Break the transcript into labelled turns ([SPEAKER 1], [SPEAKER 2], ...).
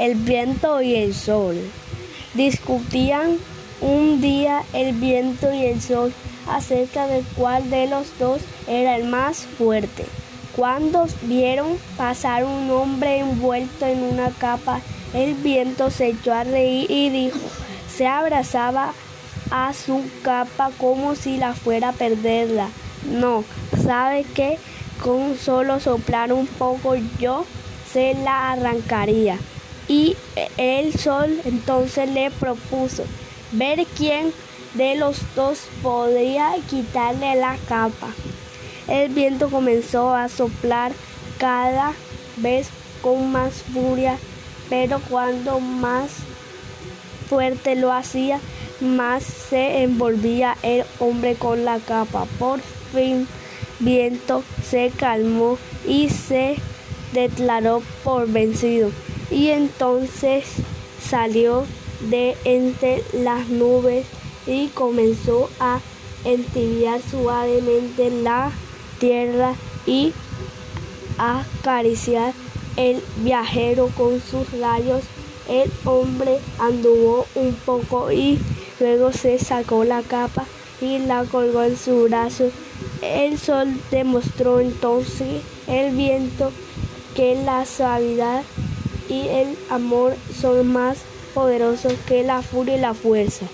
[SPEAKER 1] el viento y el sol. Discutían un día el viento y el sol acerca de cuál de los dos era el más fuerte. Cuando vieron pasar un hombre envuelto en una capa, el viento se echó a reír y dijo, se abrazaba a su capa como si la fuera a perderla. No, ¿sabe qué? Con solo soplar un poco yo se la arrancaría. Y el sol entonces le propuso ver quién de los dos podría quitarle la capa. El viento comenzó a soplar cada vez con más furia, pero cuando más fuerte lo hacía, más se envolvía el hombre con la capa. Por fin, viento se calmó y se declaró por vencido. Y entonces salió de entre las nubes y comenzó a entibiar suavemente la tierra y a acariciar el viajero con sus rayos. El hombre anduvo un poco y luego se sacó la capa y la colgó en su brazo. El sol demostró entonces el viento que la suavidad y el amor son más poderosos que la furia y la fuerza.